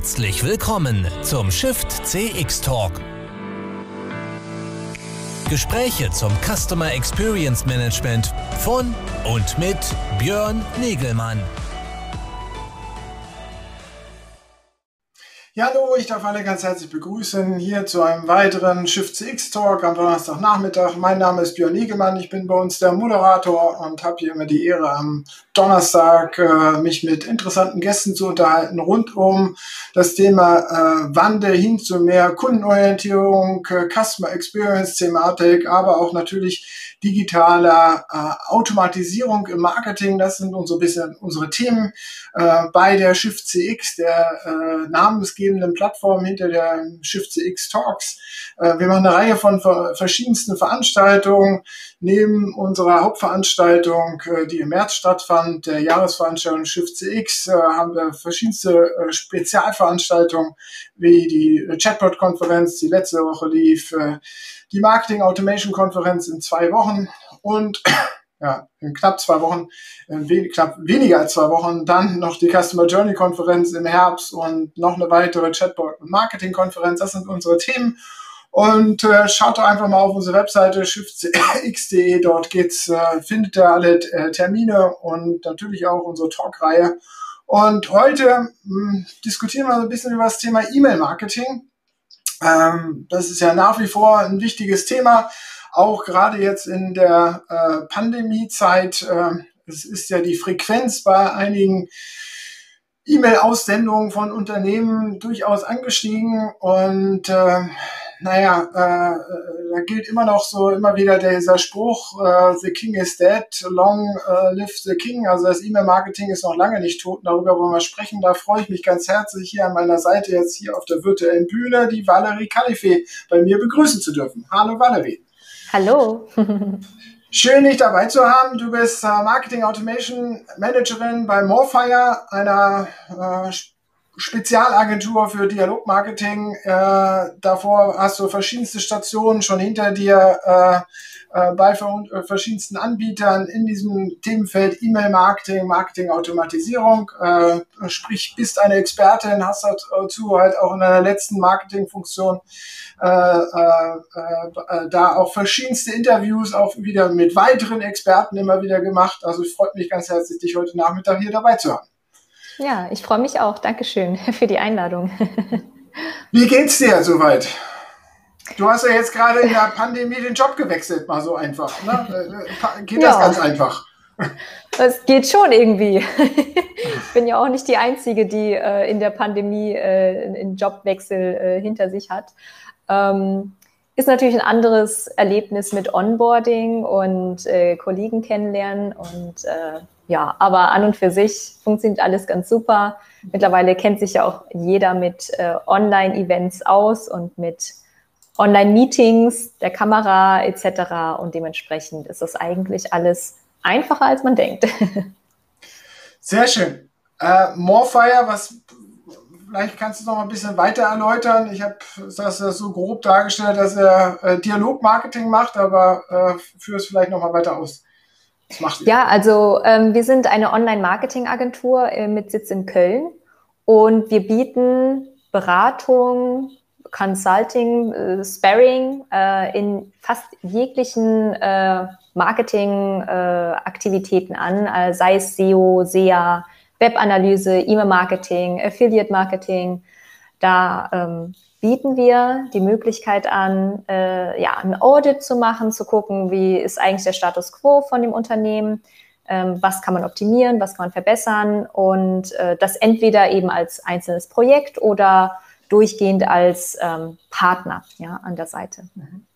Herzlich willkommen zum Shift CX Talk. Gespräche zum Customer Experience Management von und mit Björn Negelmann. Ja, hallo, ich darf alle ganz herzlich begrüßen hier zu einem weiteren Shift CX Talk am Donnerstagnachmittag. Mein Name ist Björn Niegemann, ich bin bei uns der Moderator und habe hier immer die Ehre, am Donnerstag äh, mich mit interessanten Gästen zu unterhalten rund um das Thema äh, Wandel hin zu mehr Kundenorientierung, äh, Customer Experience Thematik, aber auch natürlich digitaler äh, Automatisierung im Marketing. Das sind so bisschen unsere Themen äh, bei der Shift CX, der äh, namensgebenden Plattform hinter der Shift CX Talks. Äh, wir machen eine Reihe von verschiedensten Veranstaltungen. Neben unserer Hauptveranstaltung, äh, die im März stattfand, der Jahresveranstaltung Shift CX, äh, haben wir verschiedenste äh, Spezialveranstaltungen wie die Chatbot-Konferenz, die letzte Woche lief, äh, die Marketing Automation Konferenz in zwei Wochen und ja, in knapp zwei Wochen, in we knapp weniger als zwei Wochen, dann noch die Customer Journey Konferenz im Herbst und noch eine weitere Chatbot und Marketing Konferenz. Das sind unsere Themen. Und äh, schaut doch einfach mal auf unsere Webseite shiftx.de, dort geht's, äh, findet ihr alle äh, Termine und natürlich auch unsere Talkreihe. Und heute mh, hm, diskutieren wir so ein bisschen über das Thema E-Mail-Marketing. Ähm, das ist ja nach wie vor ein wichtiges Thema, auch gerade jetzt in der äh, Pandemiezeit. Äh, es ist ja die Frequenz bei einigen E-Mail-Aussendungen von Unternehmen durchaus angestiegen und äh, naja, äh, äh, da gilt immer noch so immer wieder dieser Spruch, äh, the king is dead, long uh, live the king. Also das E-Mail-Marketing ist noch lange nicht tot. Darüber wollen wir sprechen. Da freue ich mich ganz herzlich, hier an meiner Seite jetzt hier auf der virtuellen Bühne die Valerie Kalife bei mir begrüßen zu dürfen. Hallo Valerie. Hallo. Schön, dich dabei zu haben. Du bist äh, Marketing Automation Managerin bei Morfire, einer äh, Spezialagentur für Dialogmarketing. Äh, davor hast du verschiedenste Stationen schon hinter dir äh, äh, bei äh, verschiedensten Anbietern in diesem Themenfeld E-Mail-Marketing, Marketing-Automatisierung. Äh, sprich, bist eine Expertin, hast dazu halt auch in deiner letzten Marketingfunktion äh, äh, äh, da auch verschiedenste Interviews auch wieder mit weiteren Experten immer wieder gemacht. Also es freut mich ganz herzlich, dich heute Nachmittag hier dabei zu haben. Ja, ich freue mich auch. Dankeschön für die Einladung. Wie geht's dir soweit? Du hast ja jetzt gerade in der Pandemie den Job gewechselt, mal so einfach. Ne? Äh, geht das ganz einfach? Es geht schon irgendwie. Ich bin ja auch nicht die Einzige, die äh, in der Pandemie äh, einen Jobwechsel äh, hinter sich hat. Ähm, ist natürlich ein anderes Erlebnis mit Onboarding und äh, Kollegen kennenlernen und äh, ja, aber an und für sich funktioniert alles ganz super. Mittlerweile kennt sich ja auch jeder mit äh, Online-Events aus und mit Online-Meetings, der Kamera etc. Und dementsprechend ist das eigentlich alles einfacher, als man denkt. Sehr schön. Äh, Morefire, was vielleicht kannst du noch mal ein bisschen weiter erläutern. Ich habe das so grob dargestellt, dass er äh, Dialogmarketing macht, aber äh, führe es vielleicht noch mal weiter aus. Macht? Ja, also ähm, wir sind eine Online-Marketing-Agentur äh, mit Sitz in Köln und wir bieten Beratung, Consulting, äh, Sparring äh, in fast jeglichen äh, Marketing-Aktivitäten an, äh, sei es SEO, SEA, Webanalyse, E-Mail-Marketing, Affiliate-Marketing. Da ähm, bieten wir die Möglichkeit an, äh, ja, ein Audit zu machen, zu gucken, wie ist eigentlich der Status quo von dem Unternehmen, ähm, was kann man optimieren, was kann man verbessern und äh, das entweder eben als einzelnes Projekt oder durchgehend als ähm, Partner ja, an der Seite. Mhm.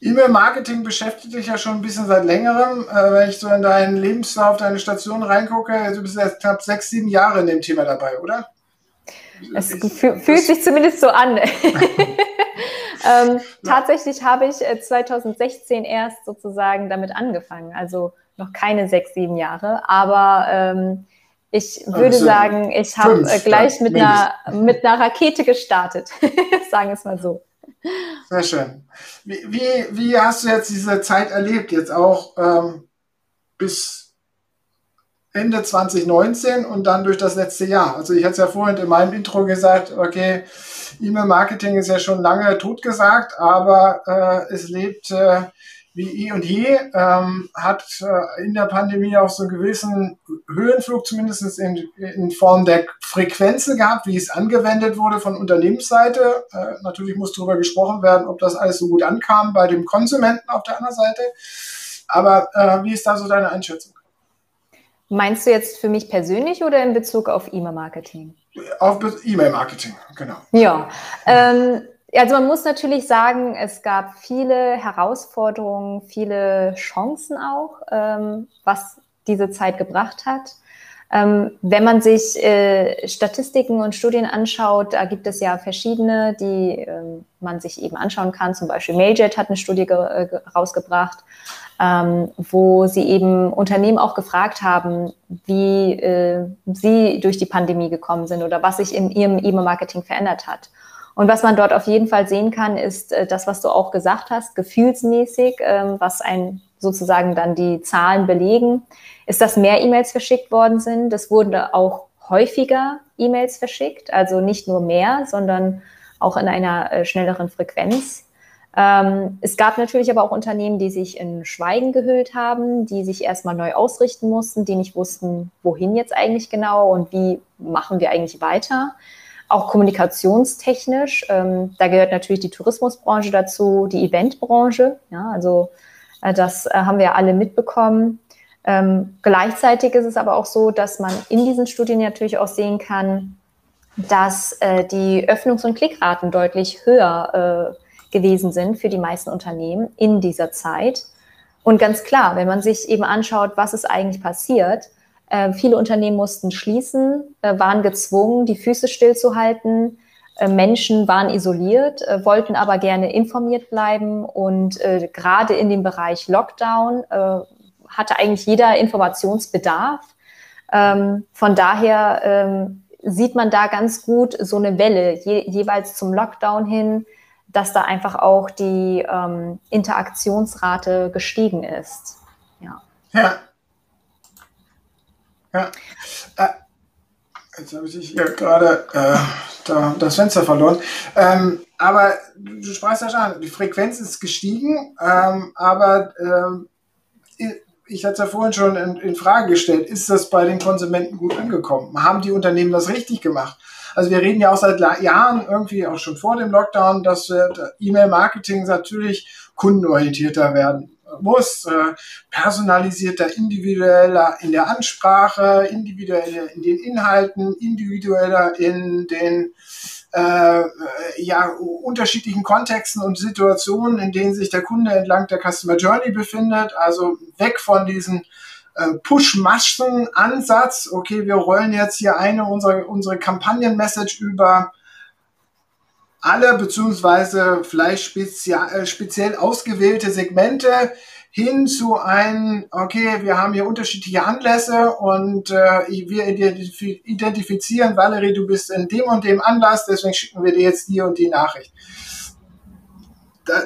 E-Mail-Marketing beschäftigt dich ja schon ein bisschen seit längerem. Äh, wenn ich so in deinen Lebenslauf, deine Station reingucke, du bist jetzt knapp sechs, sieben Jahre in dem Thema dabei, oder? Es fühlt sich zumindest so an. ähm, tatsächlich habe ich 2016 äh, erst sozusagen damit angefangen, also noch keine sechs, sieben Jahre, aber ähm, ich würde also sagen, ich habe äh, gleich mit einer, mit einer Rakete gestartet, sagen wir es mal so. Sehr schön. Wie, wie, wie, hast du jetzt diese Zeit erlebt, jetzt auch ähm, bis Ende 2019 und dann durch das letzte Jahr. Also ich hatte es ja vorhin in meinem Intro gesagt, okay, E-Mail-Marketing ist ja schon lange totgesagt, aber äh, es lebt äh, wie eh und je, ähm, hat äh, in der Pandemie auch so einen gewissen Höhenflug, zumindest in, in Form der Frequenzen gehabt, wie es angewendet wurde von Unternehmensseite. Äh, natürlich muss darüber gesprochen werden, ob das alles so gut ankam bei dem Konsumenten auf der anderen Seite. Aber äh, wie ist da so deine Einschätzung? Meinst du jetzt für mich persönlich oder in Bezug auf E-Mail-Marketing? Auf E-Mail-Marketing, genau. Ja, ähm, also man muss natürlich sagen, es gab viele Herausforderungen, viele Chancen auch, ähm, was diese Zeit gebracht hat. Ähm, wenn man sich äh, Statistiken und Studien anschaut, da gibt es ja verschiedene, die ähm, man sich eben anschauen kann. Zum Beispiel Mailjet hat eine Studie äh, rausgebracht, ähm, wo sie eben Unternehmen auch gefragt haben, wie äh, sie durch die Pandemie gekommen sind oder was sich in ihrem E-Mail-Marketing verändert hat. Und was man dort auf jeden Fall sehen kann, ist äh, das, was du auch gesagt hast, gefühlsmäßig, ähm, was ein sozusagen dann die Zahlen belegen, ist, dass mehr E-Mails verschickt worden sind. Es wurden auch häufiger E-Mails verschickt, also nicht nur mehr, sondern auch in einer äh, schnelleren Frequenz. Ähm, es gab natürlich aber auch Unternehmen, die sich in Schweigen gehüllt haben, die sich erstmal neu ausrichten mussten, die nicht wussten, wohin jetzt eigentlich genau und wie machen wir eigentlich weiter auch kommunikationstechnisch. Ähm, da gehört natürlich die Tourismusbranche dazu, die Eventbranche. Ja, also äh, das äh, haben wir alle mitbekommen. Ähm, gleichzeitig ist es aber auch so, dass man in diesen Studien natürlich auch sehen kann, dass äh, die Öffnungs- und Klickraten deutlich höher äh, gewesen sind für die meisten Unternehmen in dieser Zeit. Und ganz klar, wenn man sich eben anschaut, was ist eigentlich passiert, äh, viele Unternehmen mussten schließen, äh, waren gezwungen, die Füße stillzuhalten. Äh, Menschen waren isoliert, äh, wollten aber gerne informiert bleiben und äh, gerade in dem Bereich Lockdown äh, hatte eigentlich jeder Informationsbedarf. Ähm, von daher ähm, sieht man da ganz gut so eine Welle je, jeweils zum Lockdown hin, dass da einfach auch die ähm, Interaktionsrate gestiegen ist. Ja. ja. Ja. Äh, jetzt habe ich hier gerade äh, da, das Fenster verloren. Ähm, aber du sprachst ja schon, die Frequenz ist gestiegen, ähm, aber ähm, ich hatte es ja vorhin schon in, in, Frage gestellt, ist das bei den Konsumenten gut angekommen? Haben die Unternehmen das richtig gemacht? Also wir reden ja auch seit Jahren, irgendwie auch schon vor dem Lockdown, dass E-Mail-Marketing natürlich kundenorientierter werden muss, äh, personalisierter, individueller in der Ansprache, individueller in den Inhalten, individueller in den äh, ja, unterschiedlichen Kontexten und Situationen, in denen sich der Kunde entlang der Customer Journey befindet. Also weg von diesen äh, Push-Maschen-Ansatz. Okay, wir rollen jetzt hier eine unsere, unsere Kampagnen-Message über alle beziehungsweise vielleicht spezial, äh, speziell ausgewählte Segmente hin zu einem, okay, wir haben hier unterschiedliche Anlässe und äh, wir identifizieren, Valerie, du bist in dem und dem Anlass, deswegen schicken wir dir jetzt die und die Nachricht.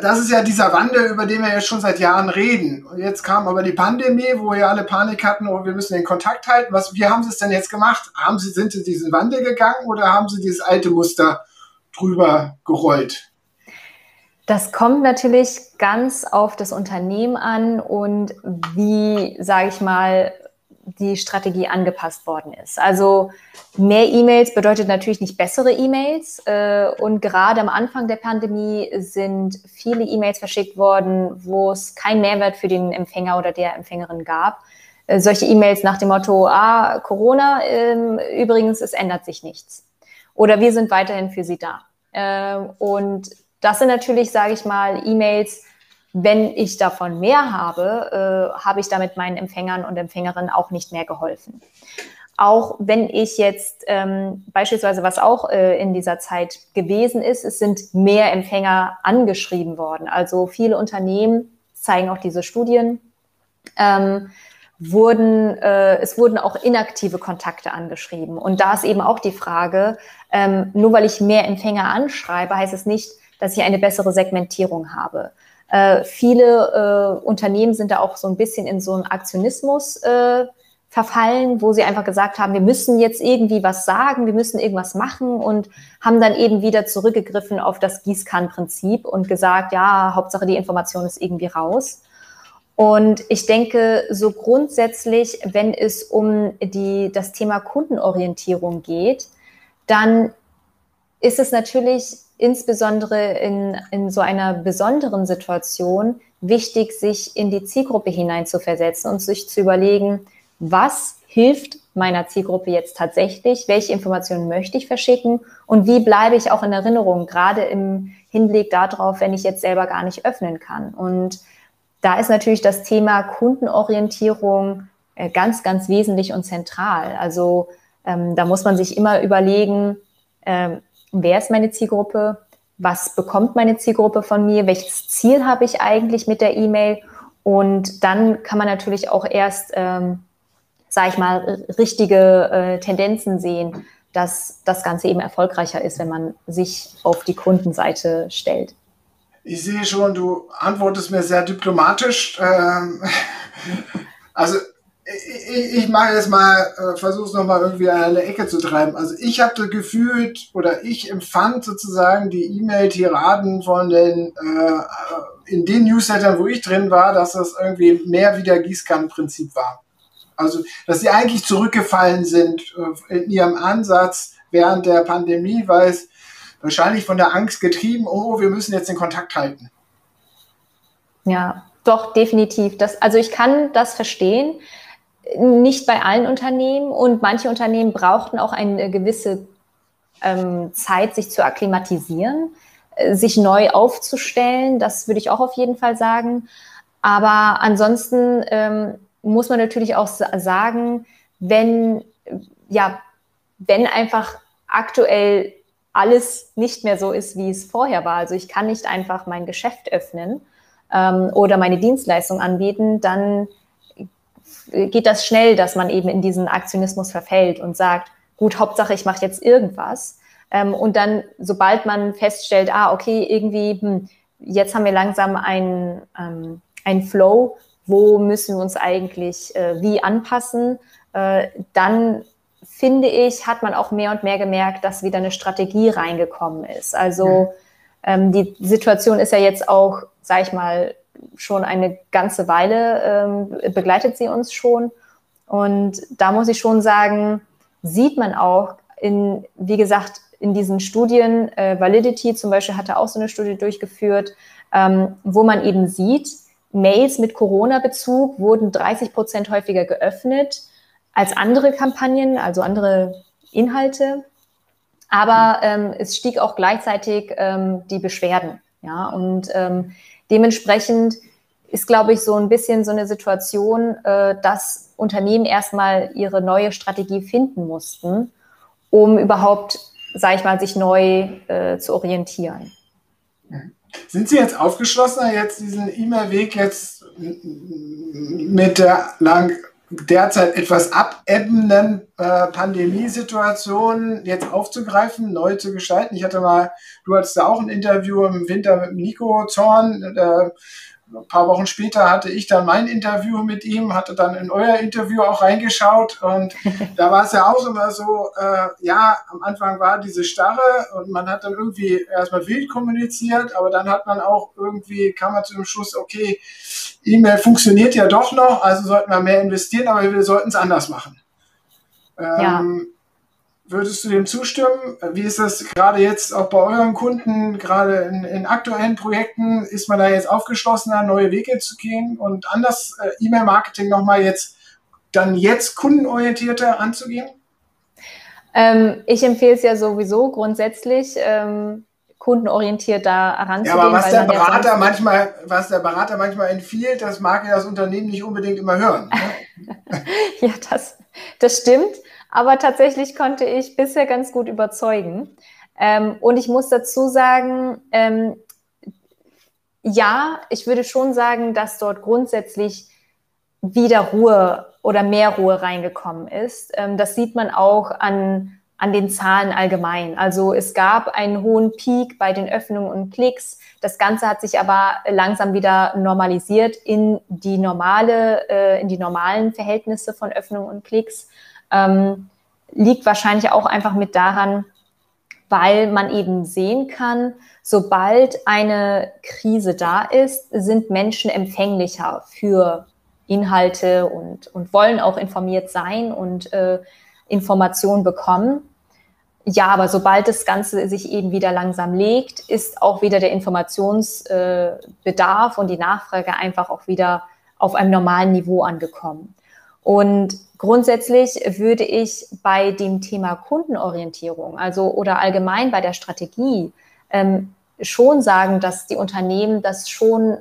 Das ist ja dieser Wandel, über den wir jetzt schon seit Jahren reden. Und jetzt kam aber die Pandemie, wo wir alle Panik hatten, oh, wir müssen den Kontakt halten. Was, wie haben Sie es denn jetzt gemacht? Haben Sie, sind Sie diesen Wandel gegangen oder haben Sie dieses alte Muster drüber gerollt? Das kommt natürlich ganz auf das Unternehmen an und wie, sage ich mal, die Strategie angepasst worden ist. Also mehr E-Mails bedeutet natürlich nicht bessere E-Mails. Äh, und gerade am Anfang der Pandemie sind viele E-Mails verschickt worden, wo es keinen Mehrwert für den Empfänger oder der Empfängerin gab. Äh, solche E-Mails nach dem Motto, ah, Corona, ähm, übrigens, es ändert sich nichts. Oder wir sind weiterhin für Sie da. Ähm, und das sind natürlich, sage ich mal, E-Mails, wenn ich davon mehr habe, äh, habe ich damit meinen Empfängern und Empfängerinnen auch nicht mehr geholfen. Auch wenn ich jetzt ähm, beispielsweise, was auch äh, in dieser Zeit gewesen ist, es sind mehr Empfänger angeschrieben worden. Also viele Unternehmen zeigen auch diese Studien. Ähm, wurden, äh, es wurden auch inaktive Kontakte angeschrieben. Und da ist eben auch die Frage, ähm, nur weil ich mehr Empfänger anschreibe, heißt es nicht, dass ich eine bessere Segmentierung habe. Äh, viele äh, Unternehmen sind da auch so ein bisschen in so einen Aktionismus äh, verfallen, wo sie einfach gesagt haben, wir müssen jetzt irgendwie was sagen, wir müssen irgendwas machen und haben dann eben wieder zurückgegriffen auf das Gießkannenprinzip und gesagt, ja, Hauptsache die Information ist irgendwie raus. Und ich denke, so grundsätzlich, wenn es um die, das Thema Kundenorientierung geht, dann ist es natürlich insbesondere in, in so einer besonderen Situation wichtig, sich in die Zielgruppe hineinzuversetzen und sich zu überlegen, was hilft meiner Zielgruppe jetzt tatsächlich, welche Informationen möchte ich verschicken und wie bleibe ich auch in Erinnerung, gerade im Hinblick darauf, wenn ich jetzt selber gar nicht öffnen kann. Und da ist natürlich das Thema Kundenorientierung äh, ganz, ganz wesentlich und zentral. Also ähm, da muss man sich immer überlegen, ähm, wer ist meine Zielgruppe, was bekommt meine Zielgruppe von mir, welches Ziel habe ich eigentlich mit der E-Mail und dann kann man natürlich auch erst ähm, sage ich mal, richtige äh, Tendenzen sehen, dass das Ganze eben erfolgreicher ist, wenn man sich auf die Kundenseite stellt. Ich sehe schon, du antwortest mir sehr diplomatisch. Ähm, also ich, ich mache jetzt mal, äh, versuche es nochmal irgendwie an eine Ecke zu treiben. Also ich habe gefühlt oder ich empfand sozusagen die E-Mail-Tiraden von den, äh, in den Newslettern, wo ich drin war, dass das irgendwie mehr wie der Gießkannenprinzip war. Also, dass sie eigentlich zurückgefallen sind äh, in ihrem Ansatz während der Pandemie, weil es wahrscheinlich von der Angst getrieben, oh, wir müssen jetzt den Kontakt halten. Ja, doch, definitiv. Das, also ich kann das verstehen. Nicht bei allen Unternehmen und manche Unternehmen brauchten auch eine gewisse ähm, Zeit, sich zu akklimatisieren, äh, sich neu aufzustellen. Das würde ich auch auf jeden Fall sagen. Aber ansonsten ähm, muss man natürlich auch sagen, wenn, ja, wenn einfach aktuell alles nicht mehr so ist, wie es vorher war, also ich kann nicht einfach mein Geschäft öffnen ähm, oder meine Dienstleistung anbieten, dann geht das schnell, dass man eben in diesen Aktionismus verfällt und sagt, gut, Hauptsache, ich mache jetzt irgendwas. Ähm, und dann, sobald man feststellt, ah, okay, irgendwie, hm, jetzt haben wir langsam einen, ähm, einen Flow, wo müssen wir uns eigentlich äh, wie anpassen, äh, dann finde ich, hat man auch mehr und mehr gemerkt, dass wieder eine Strategie reingekommen ist. Also ähm, die Situation ist ja jetzt auch, sag ich mal, schon eine ganze Weile ähm, begleitet sie uns schon. Und da muss ich schon sagen, sieht man auch in, wie gesagt, in diesen Studien, äh, Validity zum Beispiel hatte auch so eine Studie durchgeführt, ähm, wo man eben sieht, Mails mit Corona-Bezug wurden 30 Prozent häufiger geöffnet als andere Kampagnen, also andere Inhalte. Aber ähm, es stieg auch gleichzeitig ähm, die Beschwerden. Ja, und ähm, dementsprechend ist, glaube ich, so ein bisschen so eine Situation, äh, dass Unternehmen erstmal ihre neue Strategie finden mussten, um überhaupt, sage ich mal, sich neu äh, zu orientieren. Sind Sie jetzt aufgeschlossener, jetzt diesen E-Mail-Weg jetzt mit der lang derzeit etwas abebbenden äh, Pandemiesituation jetzt aufzugreifen, neu zu gestalten? Ich hatte mal, du hattest da auch ein Interview im Winter mit Nico Zorn, äh, ein paar Wochen später hatte ich dann mein Interview mit ihm, hatte dann in euer Interview auch reingeschaut und da war es ja auch immer so, äh, ja, am Anfang war diese Starre und man hat dann irgendwie erstmal wild kommuniziert, aber dann hat man auch irgendwie, kam man zu dem Schluss, okay, E-Mail funktioniert ja doch noch, also sollten wir mehr investieren, aber wir sollten es anders machen. Ähm, ja. Würdest du dem zustimmen? Wie ist das gerade jetzt auch bei euren Kunden, gerade in, in aktuellen Projekten? Ist man da jetzt aufgeschlossener, neue Wege zu gehen und anders äh, E-Mail-Marketing nochmal jetzt dann jetzt kundenorientierter anzugehen? Ähm, ich empfehle es ja sowieso grundsätzlich, ähm, kundenorientiert da heranzugehen. Ja, aber was der Berater manchmal, was der Berater manchmal empfiehlt, das mag ja das Unternehmen nicht unbedingt immer hören. Ne? ja, das, das stimmt aber tatsächlich konnte ich bisher ganz gut überzeugen. Ähm, und ich muss dazu sagen, ähm, ja, ich würde schon sagen, dass dort grundsätzlich wieder Ruhe oder mehr Ruhe reingekommen ist. Ähm, das sieht man auch an, an den Zahlen allgemein. Also es gab einen hohen Peak bei den Öffnungen und Klicks. Das Ganze hat sich aber langsam wieder normalisiert in die normale, äh, in die normalen Verhältnisse von Öffnungen und Klicks. Ähm, liegt wahrscheinlich auch einfach mit daran, weil man eben sehen kann, sobald eine Krise da ist, sind Menschen empfänglicher für Inhalte und, und wollen auch informiert sein und äh, Informationen bekommen. Ja, aber sobald das Ganze sich eben wieder langsam legt, ist auch wieder der Informationsbedarf äh, und die Nachfrage einfach auch wieder auf einem normalen Niveau angekommen. Und grundsätzlich würde ich bei dem Thema Kundenorientierung, also oder allgemein bei der Strategie, ähm, schon sagen, dass die Unternehmen das schon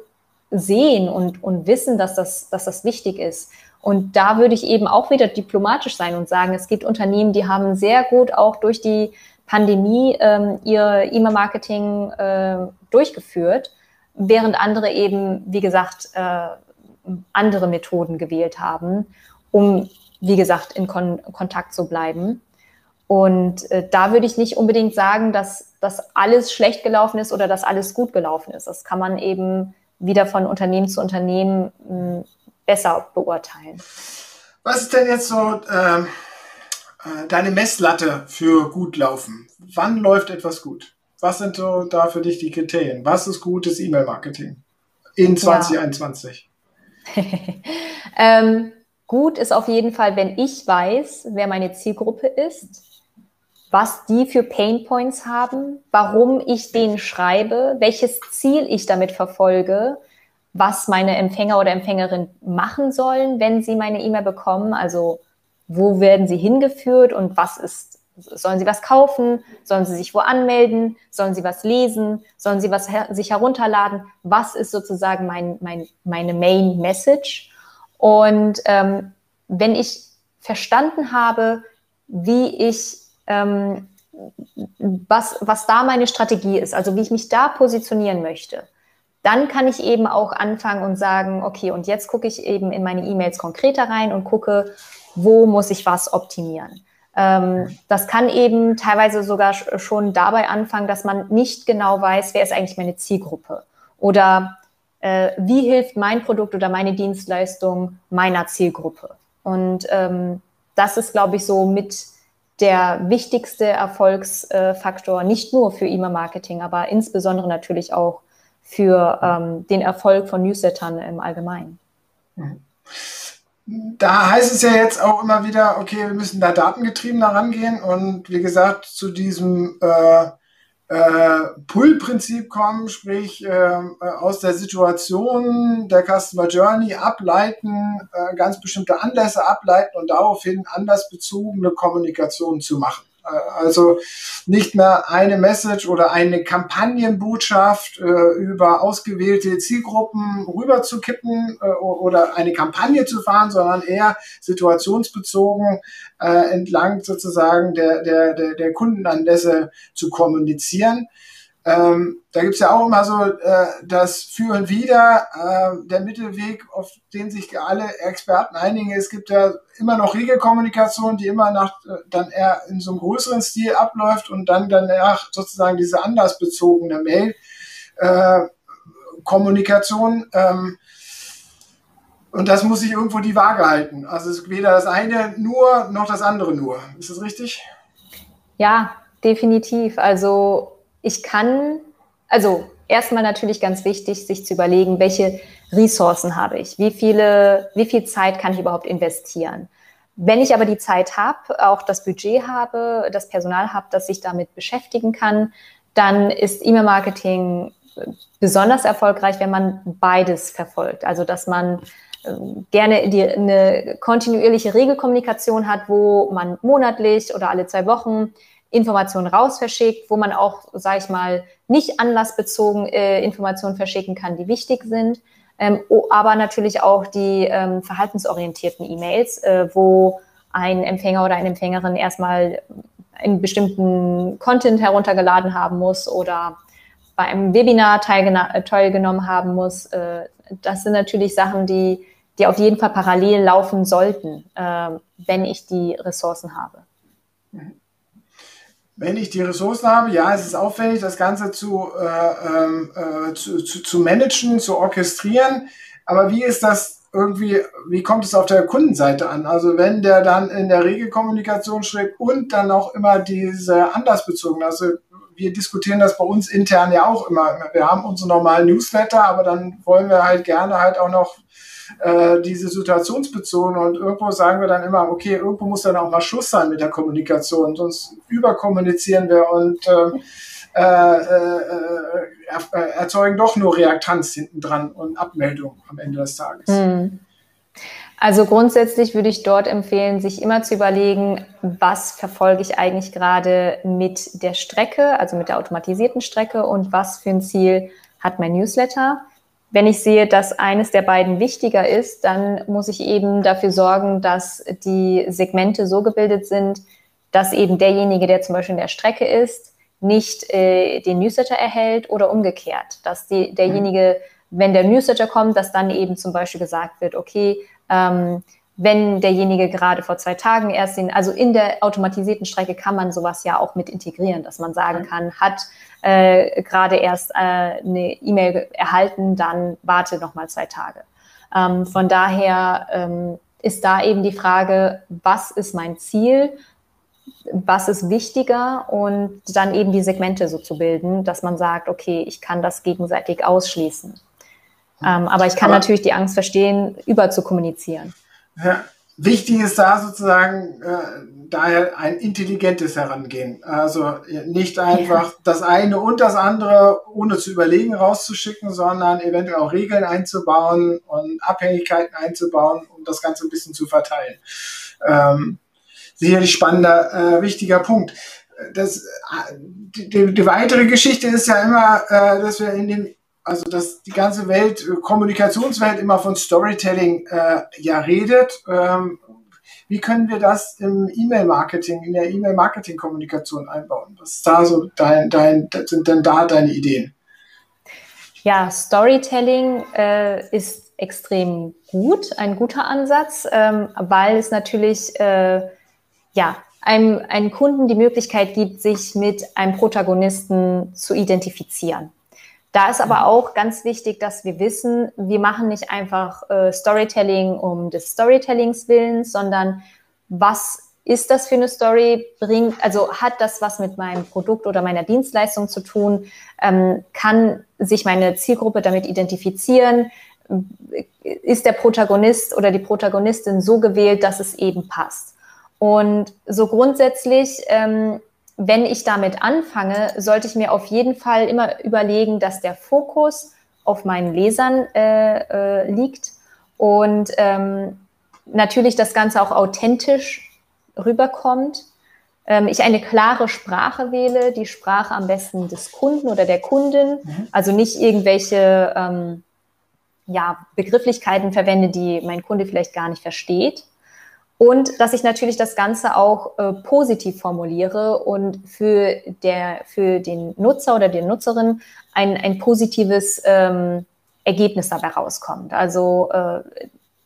sehen und, und wissen, dass das, dass das wichtig ist. Und da würde ich eben auch wieder diplomatisch sein und sagen, es gibt Unternehmen, die haben sehr gut auch durch die Pandemie ähm, ihr E-Mail-Marketing äh, durchgeführt, während andere eben, wie gesagt, äh, andere Methoden gewählt haben, um, wie gesagt, in Kon Kontakt zu bleiben. Und äh, da würde ich nicht unbedingt sagen, dass das alles schlecht gelaufen ist oder dass alles gut gelaufen ist. Das kann man eben wieder von Unternehmen zu Unternehmen mh, hm, besser beurteilen. Was ist denn jetzt so äh, äh, deine Messlatte für gut laufen? Wann läuft etwas gut? Was sind so da für dich die Kriterien? Was ist gutes E-Mail-Marketing in 2021? Ja. ähm, gut ist auf jeden Fall, wenn ich weiß, wer meine Zielgruppe ist, was die für Pain Points haben, warum ich denen schreibe, welches Ziel ich damit verfolge, was meine Empfänger oder Empfängerin machen sollen, wenn sie meine E-Mail bekommen. Also wo werden sie hingeführt und was ist, sollen sie was kaufen, sollen sie sich wo anmelden, sollen sie was lesen, sollen sie was her sich herunterladen, was ist sozusagen mein, mein, meine Main Message. Und ähm, wenn ich verstanden habe, wie ich ähm, was, was da meine Strategie ist, also wie ich mich da positionieren möchte, dann kann ich eben auch anfangen und sagen, okay, und jetzt gucke ich eben in meine E-Mails konkreter rein und gucke, wo muss ich was optimieren. Ähm, das kann eben teilweise sogar schon dabei anfangen, dass man nicht genau weiß, wer ist eigentlich meine Zielgruppe oder äh, wie hilft mein Produkt oder meine Dienstleistung meiner Zielgruppe. Und ähm, das ist, glaube ich, so mit der wichtigste Erfolgsfaktor, nicht nur für E-Mail-Marketing, aber insbesondere natürlich auch für ähm, den Erfolg von Newslettern im Allgemeinen. Da heißt es ja jetzt auch immer wieder, okay, wir müssen da datengetrieben herangehen und wie gesagt, zu diesem äh, äh, Pull-Prinzip kommen, sprich äh, aus der Situation der Customer Journey ableiten, äh, ganz bestimmte Anlässe ableiten und daraufhin anlassbezogene Kommunikation zu machen. Also nicht mehr eine Message oder eine Kampagnenbotschaft äh, über ausgewählte Zielgruppen rüberzukippen äh, oder eine Kampagne zu fahren, sondern eher situationsbezogen äh, entlang sozusagen der, der, der, der Kundenanlässe zu kommunizieren. Ähm, da gibt's ja auch immer so äh, das Für und Wider, äh, der Mittelweg, auf den sich alle Experten einigen. Es gibt ja immer noch Regelkommunikation, die immer nach äh, dann eher in so einem größeren Stil abläuft und dann eher sozusagen diese anlassbezogene Mail äh. Ähm, und das muss sich irgendwo die Waage halten. Also es ist weder das eine nur noch das andere nur. Ist das richtig? Ja, definitiv. Also ich kann, also erstmal natürlich ganz wichtig, sich zu überlegen, welche Ressourcen habe ich, wie viele, wie viel Zeit kann ich überhaupt investieren. Wenn ich aber die Zeit habe, auch das Budget habe, das Personal habe, das sich damit beschäftigen kann, dann ist E-Mail-Marketing besonders erfolgreich, wenn man beides verfolgt. Also dass man ähm, gerne die, eine kontinuierliche Regelkommunikation hat, wo man monatlich oder alle zwei Wochen Informationen raus verschickt, wo man auch, sage ich mal, nicht anlassbezogen äh, Informationen verschicken kann, die wichtig sind, ähm, aber natürlich auch die ähm, verhaltensorientierten E-Mails, äh, wo ein Empfänger oder eine Empfängerin erstmal einen bestimmten Content heruntergeladen haben muss oder bei einem Webinar äh, teilgenommen haben muss. Äh, das sind natürlich Sachen, die, die auf jeden Fall parallel laufen sollten, äh, wenn ich die Ressourcen habe. Mhm. Wenn ich die Ressourcen habe, ja, es ist aufwendig, das Ganze zu, äh, ähm, äh, zu, zu, zu managen, zu orchestrieren. Aber wie ist das irgendwie, wie kommt es auf der Kundenseite an? Also wenn der dann in der Regelkommunikation schreibt und dann auch immer diese andersbezogen, also wir diskutieren das bei uns intern ja auch immer. Wir haben unsere normalen Newsletter, aber dann wollen wir halt gerne halt auch noch äh, diese situationsbezogen und irgendwo sagen wir dann immer, okay, irgendwo muss dann auch mal Schluss sein mit der Kommunikation, sonst überkommunizieren wir und äh, äh, äh, erzeugen doch nur Reaktanz hinten dran und Abmeldung am Ende des Tages. Hm. Also grundsätzlich würde ich dort empfehlen, sich immer zu überlegen, was verfolge ich eigentlich gerade mit der Strecke, also mit der automatisierten Strecke und was für ein Ziel hat mein Newsletter. Wenn ich sehe, dass eines der beiden wichtiger ist, dann muss ich eben dafür sorgen, dass die Segmente so gebildet sind, dass eben derjenige, der zum Beispiel in der Strecke ist, nicht äh, den Newsletter erhält oder umgekehrt, dass die, derjenige, wenn der Newsletter kommt, dass dann eben zum Beispiel gesagt wird, okay, ähm, wenn derjenige gerade vor zwei Tagen erst den, also in der automatisierten Strecke kann man sowas ja auch mit integrieren, dass man sagen kann, hat äh, gerade erst äh, eine E-Mail erhalten, dann warte noch mal zwei Tage. Ähm, von daher ähm, ist da eben die Frage, was ist mein Ziel? Was ist wichtiger und dann eben die Segmente so zu bilden, dass man sagt, okay, ich kann das gegenseitig ausschließen. Ähm, aber ich kann aber, natürlich die Angst verstehen, über zu kommunizieren. Ja, wichtig ist da sozusagen äh, daher ein intelligentes Herangehen. Also nicht einfach ja. das eine und das andere ohne zu überlegen rauszuschicken, sondern eventuell auch Regeln einzubauen und Abhängigkeiten einzubauen, um das Ganze ein bisschen zu verteilen. Ähm, sicherlich spannender, äh, wichtiger Punkt. Das, die, die, weitere Geschichte ist ja immer, äh, dass wir in den also dass die ganze Welt, Kommunikationswelt immer von Storytelling äh, ja redet. Ähm, wie können wir das im E-Mail-Marketing, in der E-Mail-Marketing-Kommunikation einbauen? Was ist da so dein, dein, sind denn da deine Ideen? Ja, Storytelling äh, ist extrem gut, ein guter Ansatz, ähm, weil es natürlich äh, ja, einem, einem Kunden die Möglichkeit gibt, sich mit einem Protagonisten zu identifizieren. Da ist aber auch ganz wichtig, dass wir wissen, wir machen nicht einfach äh, Storytelling um des Storytellings willen, sondern was ist das für eine Story? Bringt, also hat das was mit meinem Produkt oder meiner Dienstleistung zu tun? Ähm, kann sich meine Zielgruppe damit identifizieren? Ist der Protagonist oder die Protagonistin so gewählt, dass es eben passt? Und so grundsätzlich ähm, wenn ich damit anfange, sollte ich mir auf jeden Fall immer überlegen, dass der Fokus auf meinen Lesern äh, äh, liegt und ähm, natürlich das Ganze auch authentisch rüberkommt. Ähm, ich eine klare Sprache wähle, die Sprache am besten des Kunden oder der Kundin, mhm. also nicht irgendwelche ähm, ja, Begrifflichkeiten verwende, die mein Kunde vielleicht gar nicht versteht. Und dass ich natürlich das Ganze auch äh, positiv formuliere und für, der, für den Nutzer oder die Nutzerin ein, ein positives ähm, Ergebnis dabei rauskommt. Also äh,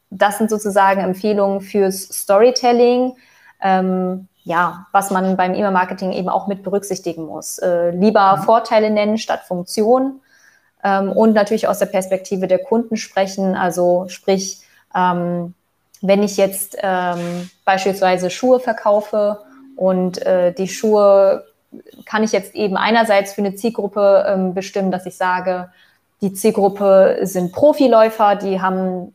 das sind sozusagen Empfehlungen fürs Storytelling. Ähm, ja, was man beim E-Mail-Marketing eben auch mit berücksichtigen muss. Äh, lieber mhm. Vorteile nennen statt Funktion ähm, und natürlich aus der Perspektive der Kunden sprechen. Also sprich, ähm, wenn ich jetzt ähm, beispielsweise Schuhe verkaufe und äh, die Schuhe kann ich jetzt eben einerseits für eine Zielgruppe ähm, bestimmen, dass ich sage, die Zielgruppe sind Profiläufer, die haben,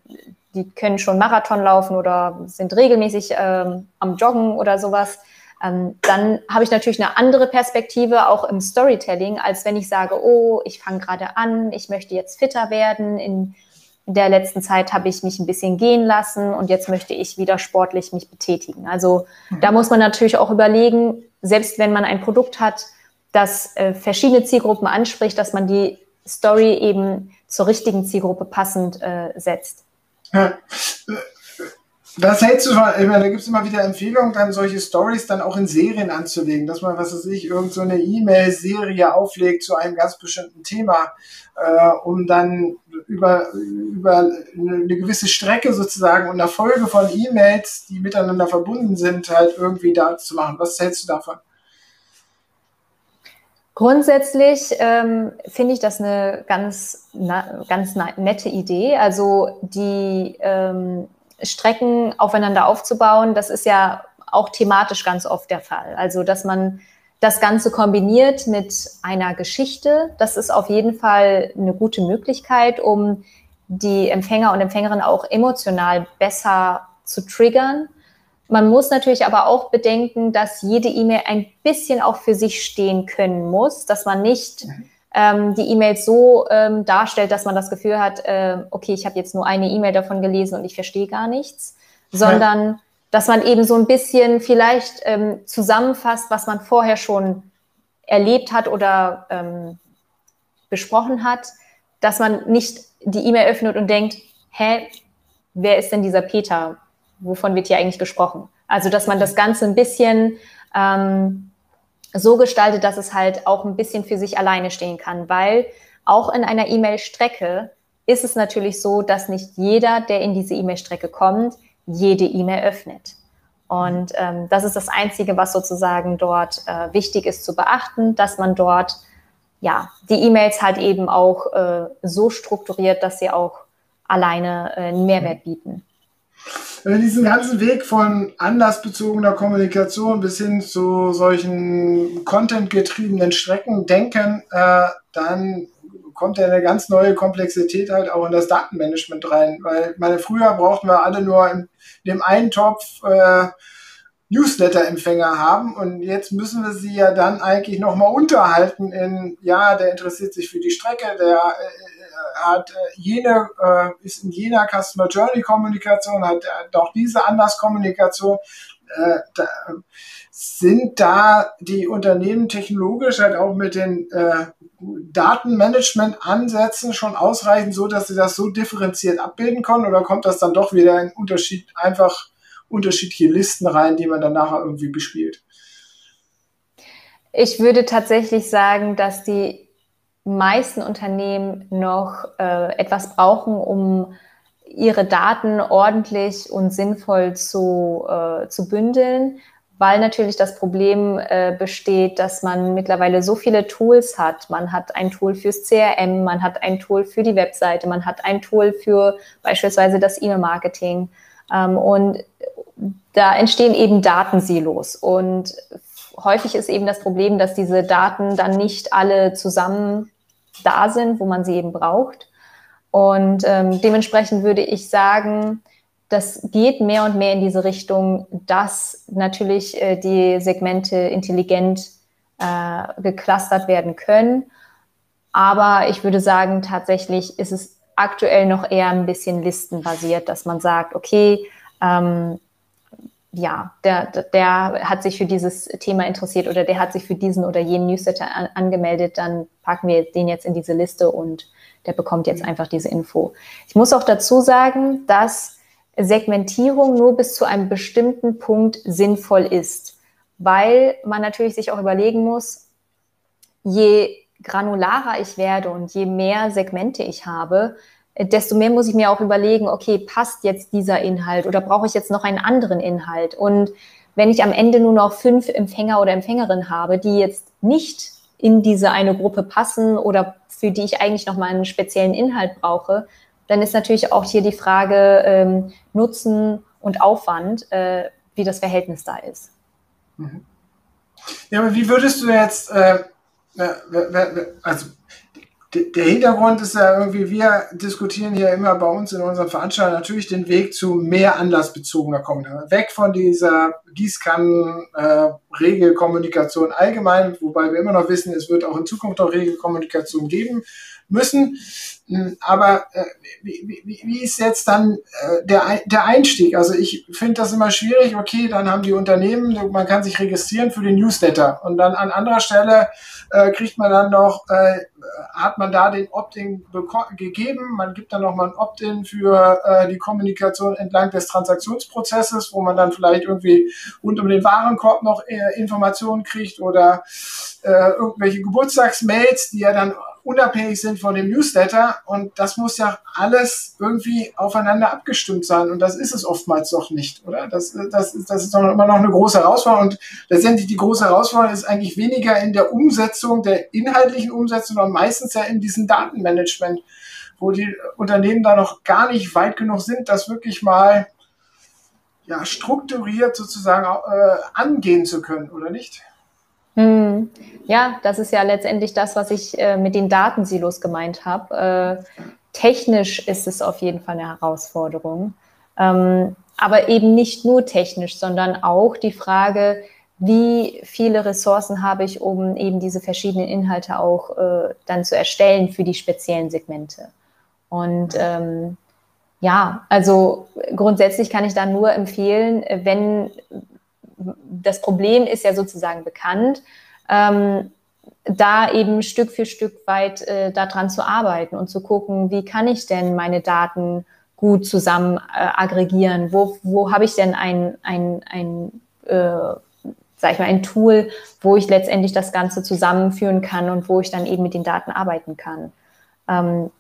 die können schon Marathon laufen oder sind regelmäßig ähm, am Joggen oder sowas. Ähm, dann habe ich natürlich eine andere Perspektive auch im Storytelling, als wenn ich sage, oh, ich fange gerade an, ich möchte jetzt fitter werden, in in der letzten Zeit habe ich mich ein bisschen gehen lassen und jetzt möchte ich wieder sportlich mich betätigen. Also mhm. da muss man natürlich auch überlegen, selbst wenn man ein Produkt hat, das äh, verschiedene Zielgruppen anspricht, dass man die Story eben zur richtigen Zielgruppe passend äh, setzt. Ja. Was hältst du von, ich meine, da gibt es immer wieder Empfehlungen, dann solche Stories dann auch in Serien anzulegen, dass man, was weiß ich, irgendeine so E-Mail-Serie auflegt zu einem ganz bestimmten Thema, äh, um dann über, über eine gewisse Strecke sozusagen und eine Folge von E-Mails, die miteinander verbunden sind, halt irgendwie da zu machen. Was hältst du davon? Grundsätzlich ähm, finde ich das eine ganz, na, ganz nette Idee. Also die ähm, Strecken aufeinander aufzubauen, das ist ja auch thematisch ganz oft der Fall. Also dass man das Ganze kombiniert mit einer Geschichte, das ist auf jeden Fall eine gute Möglichkeit, um die Empfänger und Empfängerinnen auch emotional besser zu triggern. Man muss natürlich aber auch bedenken, dass jede E-Mail ein bisschen auch für sich stehen können muss, dass man nicht ähm, die E-Mails so ähm, darstellt, dass man das Gefühl hat, äh, okay, ich habe jetzt nur eine E-Mail davon gelesen und ich verstehe gar nichts, sondern ja. dass man eben so ein bisschen vielleicht ähm, zusammenfasst, was man vorher schon erlebt hat oder ähm, besprochen hat, dass man nicht die E-Mail öffnet und denkt, hä, wer ist denn dieser Peter? Wovon wird hier eigentlich gesprochen? Also, dass man das Ganze ein bisschen ähm, so gestaltet, dass es halt auch ein bisschen für sich alleine stehen kann, weil auch in einer E-Mail-Strecke ist es natürlich so, dass nicht jeder, der in diese E-Mail-Strecke kommt, jede E-Mail öffnet. Und ähm, das ist das Einzige, was sozusagen dort äh, wichtig ist zu beachten, dass man dort ja, die E-Mails halt eben auch äh, so strukturiert, dass sie auch alleine äh, einen Mehrwert bieten. Wenn wir diesen ganzen Weg von anlassbezogener Kommunikation bis hin zu solchen contentgetriebenen Strecken denken, äh, dann kommt ja eine ganz neue Komplexität halt auch in das Datenmanagement rein. Weil meine, früher brauchten wir alle nur in dem einen Topf äh, Newsletter-Empfänger haben und jetzt müssen wir sie ja dann eigentlich nochmal unterhalten in, ja, der interessiert sich für die Strecke, der äh, hat äh, jene, äh, ist in jener Customer Journey Kommunikation, hat äh, auch diese Anlasskommunikation. Äh, da, sind da die Unternehmen technologisch halt auch mit den äh, Datenmanagement-Ansätzen schon ausreichend so, dass sie das so differenziert abbilden können oder kommt das dann doch wieder in Unterschied einfach unterschiedliche Listen rein, die man dann nachher irgendwie bespielt? Ich würde tatsächlich sagen, dass die meisten Unternehmen noch äh, etwas brauchen, um ihre Daten ordentlich und sinnvoll zu, äh, zu bündeln, weil natürlich das Problem äh, besteht, dass man mittlerweile so viele Tools hat. Man hat ein Tool fürs CRM, man hat ein Tool für die Webseite, man hat ein Tool für beispielsweise das E-Mail-Marketing. Ähm, und da entstehen eben Datensilos. Und häufig ist eben das Problem, dass diese Daten dann nicht alle zusammen da sind, wo man sie eben braucht. Und ähm, dementsprechend würde ich sagen, das geht mehr und mehr in diese Richtung, dass natürlich äh, die Segmente intelligent äh, geclustert werden können. Aber ich würde sagen, tatsächlich ist es aktuell noch eher ein bisschen listenbasiert, dass man sagt, okay, ähm, ja, der, der hat sich für dieses Thema interessiert oder der hat sich für diesen oder jenen Newsletter an, angemeldet, dann packen wir den jetzt in diese Liste und der bekommt jetzt einfach diese Info. Ich muss auch dazu sagen, dass Segmentierung nur bis zu einem bestimmten Punkt sinnvoll ist, weil man natürlich sich auch überlegen muss, je granularer ich werde und je mehr Segmente ich habe, desto mehr muss ich mir auch überlegen, okay, passt jetzt dieser Inhalt oder brauche ich jetzt noch einen anderen Inhalt? Und wenn ich am Ende nur noch fünf Empfänger oder Empfängerinnen habe, die jetzt nicht in diese eine Gruppe passen oder für die ich eigentlich noch mal einen speziellen Inhalt brauche, dann ist natürlich auch hier die Frage ähm, Nutzen und Aufwand, äh, wie das Verhältnis da ist. Mhm. Ja, aber wie würdest du jetzt, äh, also der Hintergrund ist ja irgendwie, wir diskutieren hier immer bei uns in unseren Veranstaltungen natürlich den Weg zu mehr anlassbezogener Kommunikation. Weg von dieser Gießkannen-Regelkommunikation äh, allgemein, wobei wir immer noch wissen, es wird auch in Zukunft noch Regelkommunikation geben müssen. Hm, aber äh, wie, wie, wie ist jetzt dann äh, der, der Einstieg? Also ich finde das immer schwierig. Okay, dann haben die Unternehmen, man kann sich registrieren für den Newsletter und dann an anderer Stelle äh, kriegt man dann noch, äh, hat man da den Opt-in gegeben. Man gibt dann nochmal ein Opt-in für äh, die Kommunikation entlang des Transaktionsprozesses, wo man dann vielleicht irgendwie rund um den Warenkorb noch äh, Informationen kriegt oder äh, irgendwelche Geburtstagsmails, die ja dann unabhängig sind von dem Newsletter und das muss ja alles irgendwie aufeinander abgestimmt sein und das ist es oftmals doch nicht, oder? Das, das, das ist doch immer noch eine große Herausforderung und letztendlich die große Herausforderung ist eigentlich weniger in der Umsetzung, der inhaltlichen Umsetzung, sondern meistens ja in diesem Datenmanagement, wo die Unternehmen da noch gar nicht weit genug sind, das wirklich mal ja, strukturiert sozusagen äh, angehen zu können, oder nicht? Hm. Ja, das ist ja letztendlich das, was ich äh, mit den Datensilos gemeint habe. Äh, technisch ist es auf jeden Fall eine Herausforderung. Ähm, aber eben nicht nur technisch, sondern auch die Frage, wie viele Ressourcen habe ich, um eben diese verschiedenen Inhalte auch äh, dann zu erstellen für die speziellen Segmente. Und ähm, ja, also grundsätzlich kann ich da nur empfehlen, wenn das Problem ist ja sozusagen bekannt, ähm, da eben Stück für Stück weit äh, daran zu arbeiten und zu gucken, wie kann ich denn meine Daten gut zusammen äh, aggregieren? Wo, wo habe ich denn ein, ein, ein äh, sag ich mal, ein Tool, wo ich letztendlich das Ganze zusammenführen kann und wo ich dann eben mit den Daten arbeiten kann? Ähm,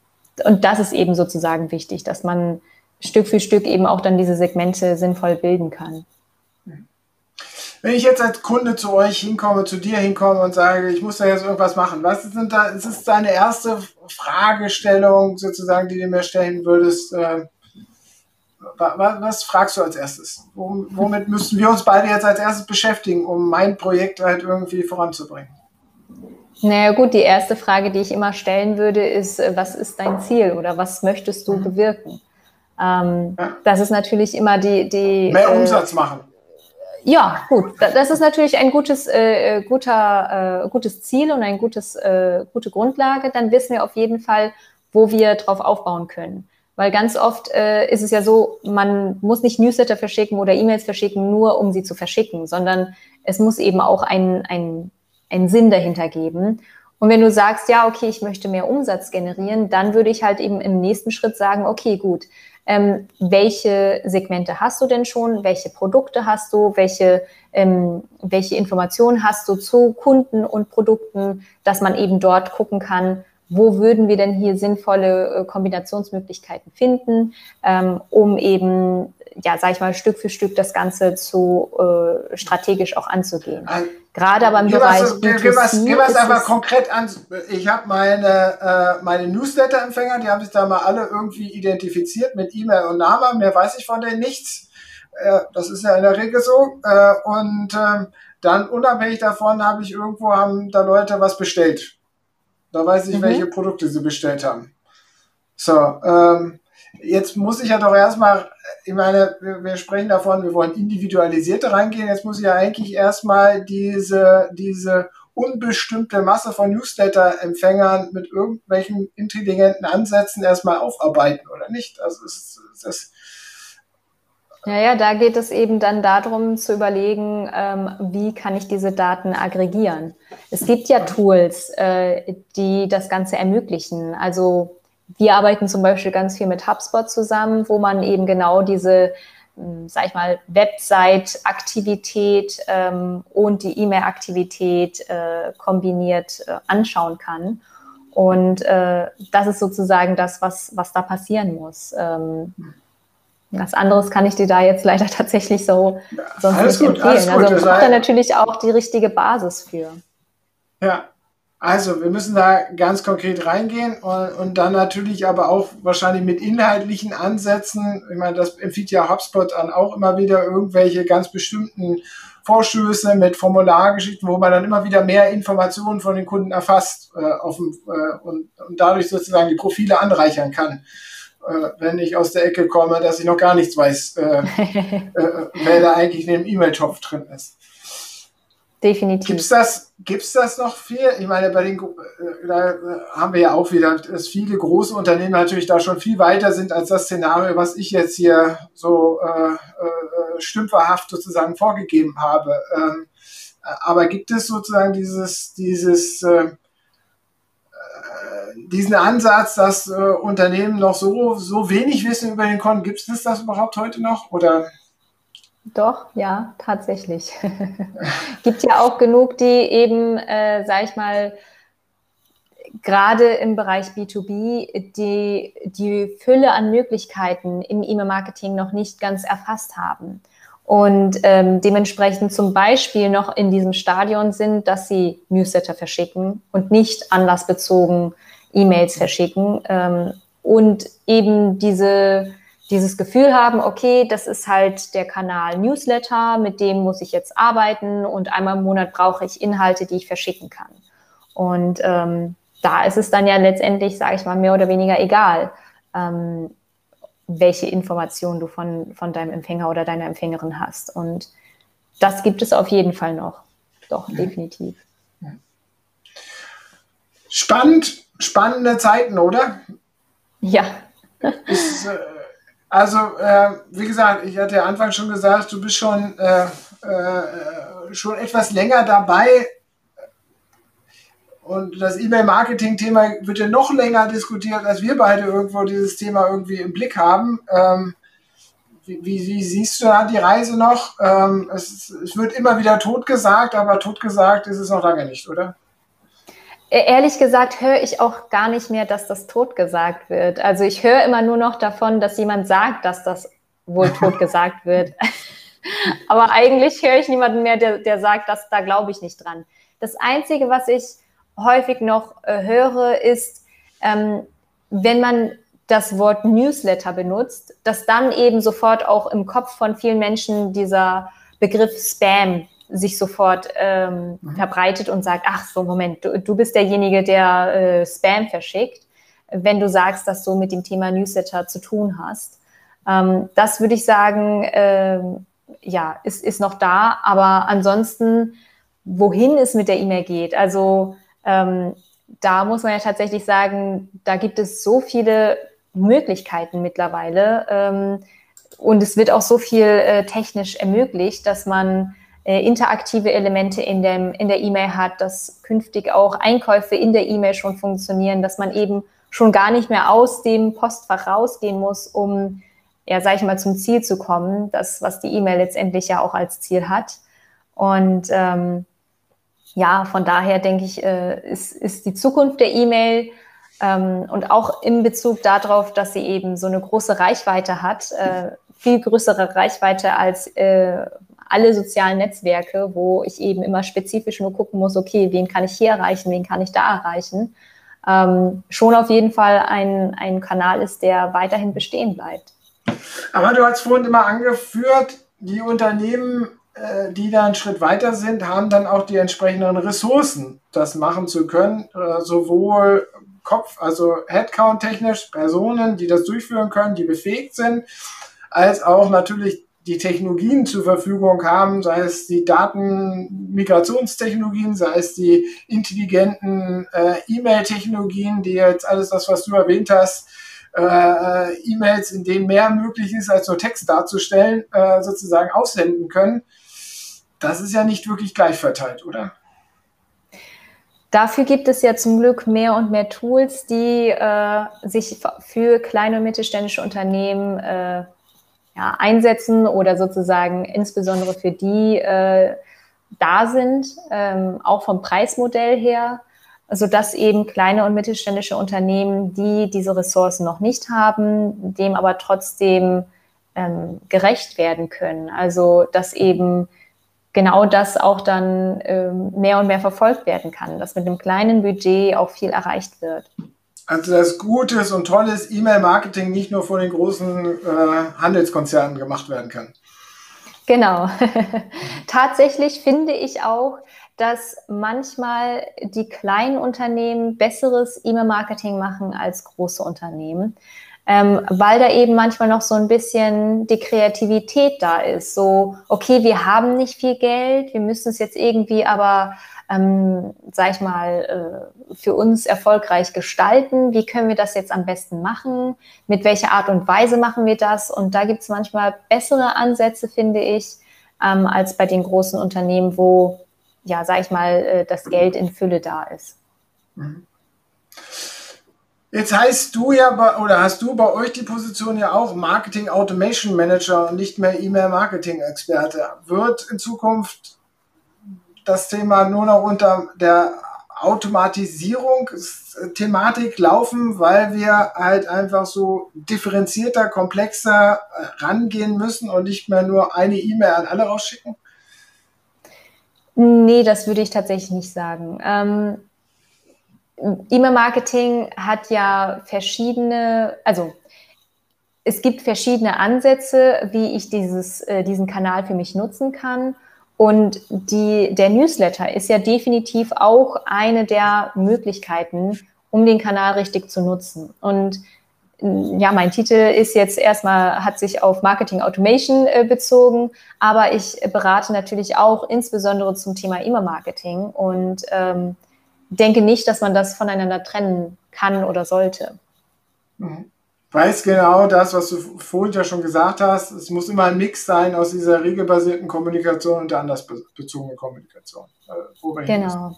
und das ist eben sozusagen wichtig, dass man Stück für Stück eben auch dann diese Segmente sinnvoll bilden kann. Wenn ich jetzt als Kunde zu euch hinkomme, zu dir hinkomme und sage, ich muss da jetzt irgendwas machen, was sind da, es ist deine erste Fragestellung sozusagen, die du mir stellen würdest? Äh, was, was, fragst du als erstes? Womit müssten wir uns beide jetzt als erstes beschäftigen, um mein Projekt halt irgendwie voranzubringen? Naja gut, die erste Frage, die ich immer stellen würde, ist, äh, was ist dein Ziel oder was möchtest du mhm. bewirken? Ähm, ja. Das ist natürlich immer die... die Mehr äh, Umsatz machen. Ja, gut. Das ist natürlich ein gutes, äh, äh, guter, äh, gutes Ziel und eine gutes, äh, gute Grundlage. Dann wissen wir auf jeden Fall, wo wir drauf aufbauen können. Weil ganz oft äh, ist es ja so, man muss nicht Newsletter verschicken oder E-Mails verschicken, nur um sie zu verschicken, sondern es muss eben auch einen ein Sinn dahinter geben. Und wenn du sagst, ja, okay, ich möchte mehr Umsatz generieren, dann würde ich halt eben im nächsten Schritt sagen, okay, gut, ähm, welche Segmente hast du denn schon, welche Produkte hast du, welche, ähm, welche Informationen hast du zu Kunden und Produkten, dass man eben dort gucken kann, wo würden wir denn hier sinnvolle äh, Kombinationsmöglichkeiten finden, ähm, um eben, ja, sag ich mal, Stück für Stück das Ganze zu äh, strategisch auch anzugehen. Gerade aber im gib Bereich was, B2C. Gib was, gib was einfach konkret an. Ich habe meine, äh, meine Newsletter-Empfänger, die haben sich da mal alle irgendwie identifiziert mit E-Mail und Name. Mehr weiß ich von denen nichts. Äh, das ist ja in der Regel so. Äh, und äh, dann unabhängig davon habe ich irgendwo, haben da Leute was bestellt. Da weiß ich, mhm. welche Produkte sie bestellt haben. So, ähm, jetzt muss ich ja doch erstmal, ich meine, wir, wir, sprechen davon, wir wollen individualisierte reingehen. Jetzt muss ich ja eigentlich erstmal diese, diese unbestimmte Masse von Newsletter-Empfängern mit irgendwelchen intelligenten Ansätzen erstmal aufarbeiten, oder nicht? Also es, es, ja, da geht es eben dann darum zu überlegen, ähm, wie kann ich diese Daten aggregieren. Es gibt ja Tools, äh, die das Ganze ermöglichen. Also wir arbeiten zum Beispiel ganz viel mit HubSpot zusammen, wo man eben genau diese, hm, sag ich mal, Website-Aktivität ähm, und die E-Mail-Aktivität äh, kombiniert äh, anschauen kann. Und äh, das ist sozusagen das, was, was da passieren muss. Ähm, was anderes kann ich dir da jetzt leider tatsächlich so sonst alles nicht gut, empfehlen. Also man braucht da natürlich auch die richtige Basis für. Ja, also, wir müssen da ganz konkret reingehen und, und, dann natürlich aber auch wahrscheinlich mit inhaltlichen Ansätzen. Ich meine, das empfiehlt ja HubSpot an auch immer wieder irgendwelche ganz bestimmten Vorstöße mit Formulargeschichten, wo man dann immer wieder mehr Informationen von den Kunden erfasst äh, auf dem, äh, und, und dadurch sozusagen die Profile anreichern kann. Äh, wenn ich aus der Ecke komme, dass ich noch gar nichts weiß, äh, äh, wer da eigentlich in dem E-Mail-Topf drin ist. Definitiv. Gibt's das, gibt's das noch viel? Ich meine, bei den, äh, da haben wir ja auch wieder, dass viele große Unternehmen natürlich da schon viel weiter sind als das Szenario, was ich jetzt hier so äh, äh, stümperhaft sozusagen vorgegeben habe. Ähm, aber gibt es sozusagen dieses, dieses, äh, äh diesen Ansatz, dass äh, Unternehmen noch so, so wenig wissen über den Kunden? Gibt es das überhaupt heute noch? Oder? Doch, ja, tatsächlich. Gibt ja auch genug, die eben, äh, sag ich mal, gerade im Bereich B2B die, die Fülle an Möglichkeiten im E-Mail-Marketing noch nicht ganz erfasst haben und ähm, dementsprechend zum Beispiel noch in diesem Stadion sind, dass sie Newsletter verschicken und nicht anlassbezogen E-Mails verschicken ähm, und eben diese, dieses Gefühl haben, okay, das ist halt der Kanal Newsletter, mit dem muss ich jetzt arbeiten und einmal im Monat brauche ich Inhalte, die ich verschicken kann. Und ähm, da ist es dann ja letztendlich, sage ich mal, mehr oder weniger egal, ähm, welche Informationen du von, von deinem Empfänger oder deiner Empfängerin hast. Und das gibt es auf jeden Fall noch. Doch, ja. definitiv. Spannend, spannende Zeiten, oder? Ja. Ist, äh, also, äh, wie gesagt, ich hatte ja Anfang schon gesagt, du bist schon, äh, äh schon etwas länger dabei und das E-Mail-Marketing-Thema wird ja noch länger diskutiert, als wir beide irgendwo dieses Thema irgendwie im Blick haben. Ähm, wie, wie, siehst du da die Reise noch? Ähm, es, es, wird immer wieder totgesagt, aber totgesagt ist es noch lange nicht, oder? E, ehrlich gesagt höre ich auch gar nicht mehr, dass das totgesagt wird. Also ich höre immer nur noch davon, dass jemand sagt, dass das wohl totgesagt wird. aber eigentlich höre ich niemanden mehr, der, der sagt, dass da glaube ich nicht dran. Das Einzige, was ich häufig noch äh, höre, ist, ähm, wenn man das Wort Newsletter benutzt, dass dann eben sofort auch im Kopf von vielen Menschen dieser Begriff Spam sich sofort ähm, mhm. verbreitet und sagt, ach so, Moment, du, du bist derjenige, der äh, Spam verschickt, wenn du sagst, dass du mit dem Thema Newsletter zu tun hast. Ähm, das würde ich sagen, äh, ja, ist, ist noch da, aber ansonsten, wohin es mit der E-Mail geht, also ähm, da muss man ja tatsächlich sagen, da gibt es so viele Möglichkeiten mittlerweile ähm, und es wird auch so viel äh, technisch ermöglicht, dass man äh, interaktive Elemente in, dem, in der E-Mail hat, dass künftig auch Einkäufe in der E-Mail schon funktionieren, dass man eben schon gar nicht mehr aus dem Postfach rausgehen muss, um, ja, sag ich mal, zum Ziel zu kommen, das, was die E-Mail letztendlich ja auch als Ziel hat. Und ähm, ja, von daher denke ich, äh, ist, ist die Zukunft der E-Mail ähm, und auch in Bezug darauf, dass sie eben so eine große Reichweite hat, äh, viel größere Reichweite als äh, alle sozialen Netzwerke, wo ich eben immer spezifisch nur gucken muss, okay, wen kann ich hier erreichen, wen kann ich da erreichen, ähm, schon auf jeden Fall ein, ein Kanal ist, der weiterhin bestehen bleibt. Aber du hast vorhin immer angeführt, die Unternehmen äh, die da einen Schritt weiter sind, haben dann auch die entsprechenden Ressourcen, das machen zu können, äh, sowohl Kopf, also Headcount-technisch, Personen, die das durchführen können, die befähigt sind, als auch natürlich die Technologien zur Verfügung haben, sei es die Datenmigrationstechnologien, sei es die intelligenten äh, E-Mail-Technologien, die jetzt alles das, was du erwähnt hast, äh, E-Mails, in denen mehr möglich ist, als nur Text darzustellen, äh, sozusagen aussenden können das ist ja nicht wirklich gleich verteilt, oder? Dafür gibt es ja zum Glück mehr und mehr Tools, die äh, sich für kleine und mittelständische Unternehmen äh, ja, einsetzen oder sozusagen insbesondere für die äh, da sind, ähm, auch vom Preismodell her, sodass eben kleine und mittelständische Unternehmen, die diese Ressourcen noch nicht haben, dem aber trotzdem ähm, gerecht werden können. Also dass eben genau das auch dann ähm, mehr und mehr verfolgt werden kann, dass mit einem kleinen Budget auch viel erreicht wird. Also das gutes und tolles E-Mail-Marketing nicht nur von den großen äh, Handelskonzernen gemacht werden kann. Genau. Tatsächlich finde ich auch, dass manchmal die kleinen Unternehmen besseres E-Mail-Marketing machen als große Unternehmen ähm, weil da eben manchmal noch so ein bisschen die Kreativität da ist. So, okay, wir haben nicht viel Geld, wir müssen es jetzt irgendwie aber, ähm, sag ich mal, äh, für uns erfolgreich gestalten. Wie können wir das jetzt am besten machen? Mit welcher Art und Weise machen wir das? Und da gibt es manchmal bessere Ansätze, finde ich, ähm, als bei den großen Unternehmen, wo, ja, sag ich mal, äh, das Geld in Fülle da ist. Mhm. Jetzt heißt du ja oder hast du bei euch die Position ja auch Marketing Automation Manager und nicht mehr E-Mail Marketing Experte. Wird in Zukunft das Thema nur noch unter der Automatisierungsthematik laufen, weil wir halt einfach so differenzierter, komplexer äh, rangehen müssen und nicht mehr nur eine E-Mail an alle rausschicken? Nee, das würde ich tatsächlich nicht sagen. Ähm, E-Mail-Marketing hat ja verschiedene, also es gibt verschiedene Ansätze, wie ich dieses, äh, diesen Kanal für mich nutzen kann. Und die, der Newsletter ist ja definitiv auch eine der Möglichkeiten, um den Kanal richtig zu nutzen. Und ja, mein Titel ist jetzt erstmal, hat sich auf Marketing Automation äh, bezogen, aber ich berate natürlich auch insbesondere zum Thema E-Mail-Marketing und ähm, denke nicht, dass man das voneinander trennen kann oder sollte. Mhm weiß genau das, was du vorhin ja schon gesagt hast. Es muss immer ein Mix sein aus dieser regelbasierten Kommunikation und der andersbezogenen Kommunikation. Äh, genau.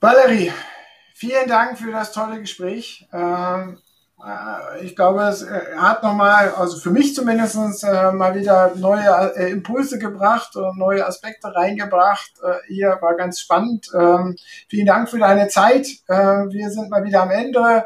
Valerie, vielen Dank für das tolle Gespräch. Ähm, äh, ich glaube, es äh, hat nochmal, also für mich zumindest, mal wieder neue Impulse gebracht und neue Aspekte reingebracht. Hier war ganz spannend. Ähm, vielen Dank für deine Zeit. Wir sind mal wieder am Ende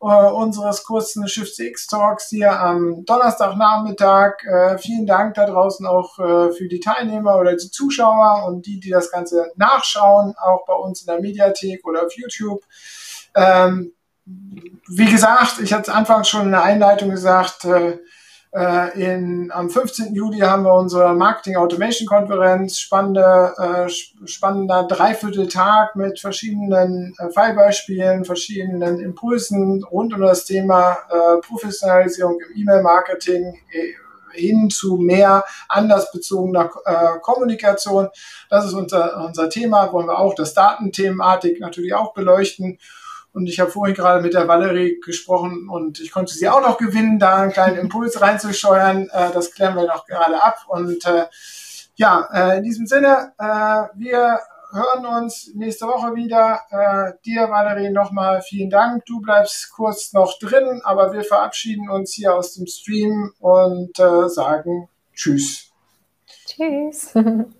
äh, unseres kurzen Shift CX Talks hier am Donnerstagnachmittag. Äh, vielen Dank da draußen auch äh, für die Teilnehmer oder die Zuschauer und die, die das Ganze nachschauen, auch bei uns in der Mediathek oder auf YouTube. Ähm, wie gesagt, ich hatte anfangs schon in der Einleitung gesagt, äh, äh, in, am 15. Juli haben wir unsere Marketing Automation Konferenz, spannende, äh, spannender Dreivierteltag mit verschiedenen äh, Fallbeispielen, verschiedenen Impulsen rund um das Thema äh, Professionalisierung im E-Mail-Marketing äh, hin zu mehr andersbezogener äh, Kommunikation. Das ist unser, unser Thema, wollen wir auch das Datenthematik natürlich auch beleuchten. Und ich habe vorhin gerade mit der Valerie gesprochen und ich konnte sie auch noch gewinnen, da einen kleinen Impuls reinzusteuern. Äh, das klären wir noch gerade ab. Und äh, ja, äh, in diesem Sinne, äh, wir hören uns nächste Woche wieder. Äh, dir, Valerie, nochmal vielen Dank. Du bleibst kurz noch drin, aber wir verabschieden uns hier aus dem Stream und äh, sagen Tschüss. Tschüss.